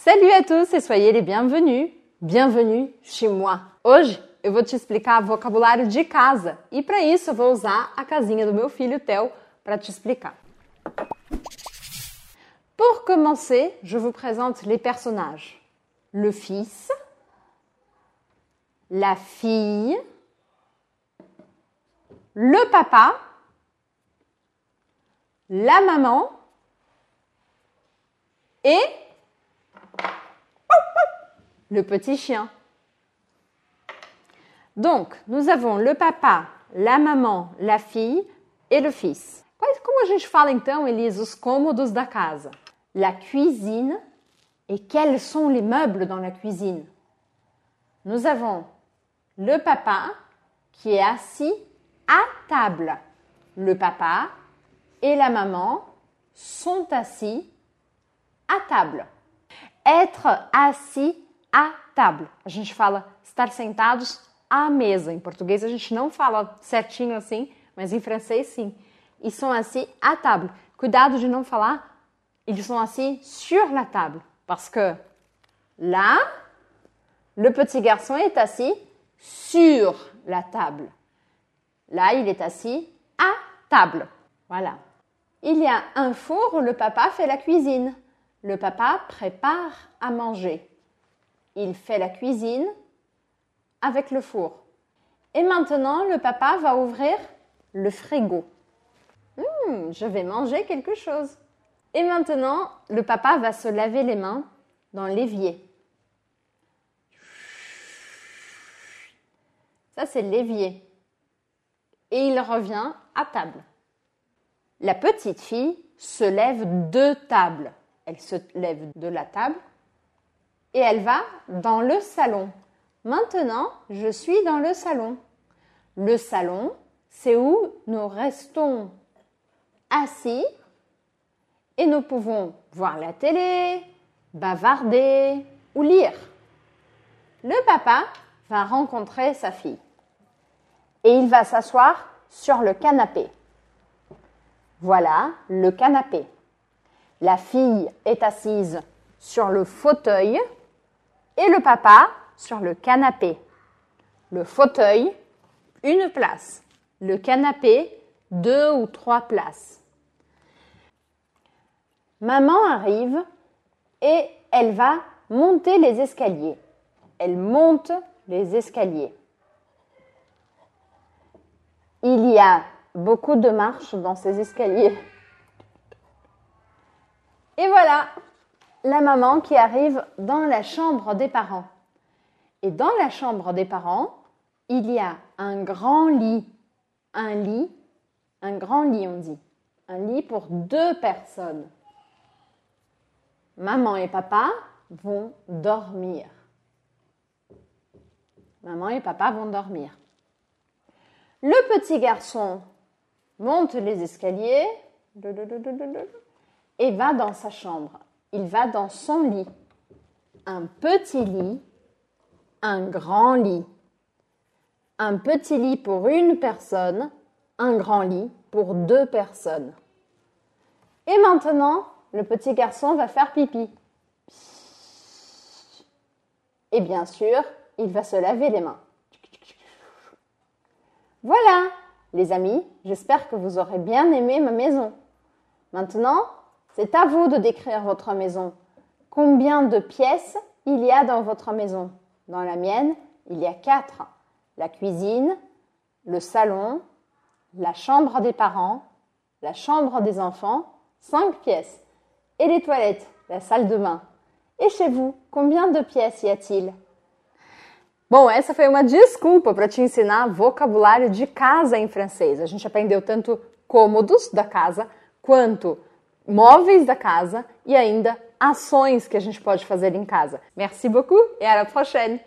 Salut à tous et soyez les bienvenus. Bienvenue chez moi. Hoje eu vou te explicar vocabulário de casa e para isso eu vou usar a casinha do meu filho Theo para te explicar. Pour commencer, je vous présente les personnages. Le fils, la fille, le papa, la maman et le petit chien. Donc, nous avons le papa, la maman, la fille et le fils. Como a gente fala então, Elise, os cômodos da casa? La cuisine et quels sont les meubles dans la cuisine? Nous avons le papa qui est assis à table. Le papa et la maman sont assis à table. Être assis à table. A gente fala estar sentados à mesa. Em português a gente não fala certinho assim, mas em francês sim. Ils sont assis à table. Cuidado de não falar ils sont assis sur la table. Parce que là, le petit garçon est assis sur la table. Là, il est assis à table. Voilà. Il y a un four où le papa fait la cuisine. Le papa prépare à manger. Il fait la cuisine avec le four. Et maintenant, le papa va ouvrir le frigo. Hum, je vais manger quelque chose. Et maintenant, le papa va se laver les mains dans l'évier. Ça, c'est l'évier. Et il revient à table. La petite fille se lève de table. Elle se lève de la table et elle va dans le salon. Maintenant, je suis dans le salon. Le salon, c'est où nous restons assis et nous pouvons voir la télé, bavarder ou lire. Le papa va rencontrer sa fille et il va s'asseoir sur le canapé. Voilà le canapé. La fille est assise sur le fauteuil et le papa sur le canapé. Le fauteuil, une place. Le canapé, deux ou trois places. Maman arrive et elle va monter les escaliers. Elle monte les escaliers. Il y a beaucoup de marches dans ces escaliers. Et voilà, la maman qui arrive dans la chambre des parents. Et dans la chambre des parents, il y a un grand lit. Un lit, un grand lit on dit. Un lit pour deux personnes. Maman et papa vont dormir. Maman et papa vont dormir. Le petit garçon monte les escaliers et va dans sa chambre. Il va dans son lit. Un petit lit, un grand lit. Un petit lit pour une personne, un grand lit pour deux personnes. Et maintenant, le petit garçon va faire pipi. Et bien sûr, il va se laver les mains. Voilà, les amis, j'espère que vous aurez bien aimé ma maison. Maintenant, c'est à vous de décrire votre maison. Combien de pièces il y a dans votre maison? Dans la mienne, il y a quatre. La cuisine, le salon, la chambre des parents, la chambre des enfants, cinq pièces. Et les toilettes, la salle de bain. E chez vous, combien de pièces y a-t-il? Bom, essa foi uma desculpa para te ensinar vocabulário de casa em francês. A gente aprendeu tanto cômodos da casa quanto móveis da casa e ainda ações que a gente pode fazer em casa. Merci beaucoup et à la prochaine!